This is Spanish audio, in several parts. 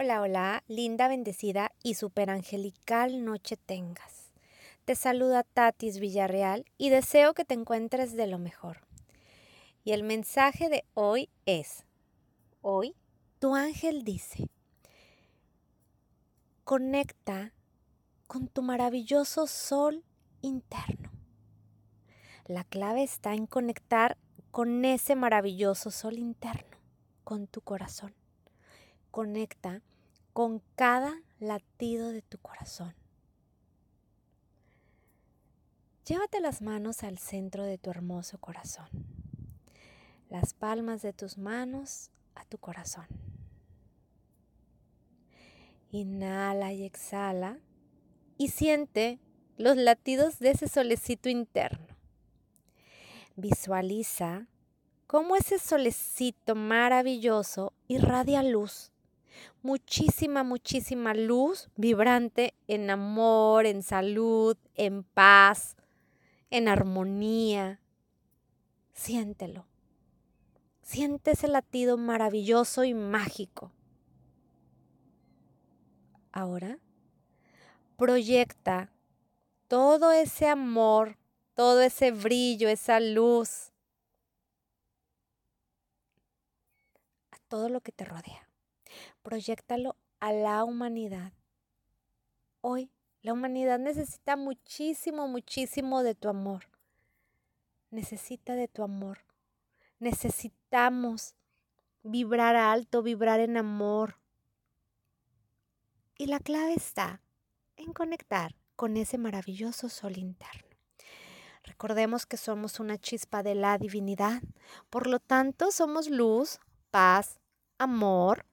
Hola, hola, linda, bendecida y superangelical noche tengas. Te saluda Tatis Villarreal y deseo que te encuentres de lo mejor. Y el mensaje de hoy es, hoy tu ángel dice, conecta con tu maravilloso sol interno. La clave está en conectar con ese maravilloso sol interno, con tu corazón. Conecta con cada latido de tu corazón. Llévate las manos al centro de tu hermoso corazón, las palmas de tus manos a tu corazón. Inhala y exhala y siente los latidos de ese solecito interno. Visualiza cómo ese solecito maravilloso irradia luz muchísima, muchísima luz vibrante en amor, en salud, en paz, en armonía. Siéntelo. Siente ese latido maravilloso y mágico. Ahora, proyecta todo ese amor, todo ese brillo, esa luz a todo lo que te rodea proyectalo a la humanidad. Hoy la humanidad necesita muchísimo, muchísimo de tu amor. Necesita de tu amor. Necesitamos vibrar alto, vibrar en amor. Y la clave está en conectar con ese maravilloso sol interno. Recordemos que somos una chispa de la divinidad, por lo tanto somos luz, paz, amor,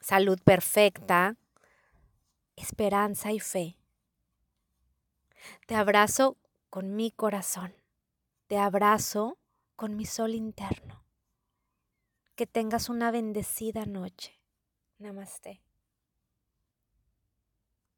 salud perfecta, esperanza y fe. Te abrazo con mi corazón. Te abrazo con mi sol interno. Que tengas una bendecida noche. Namaste.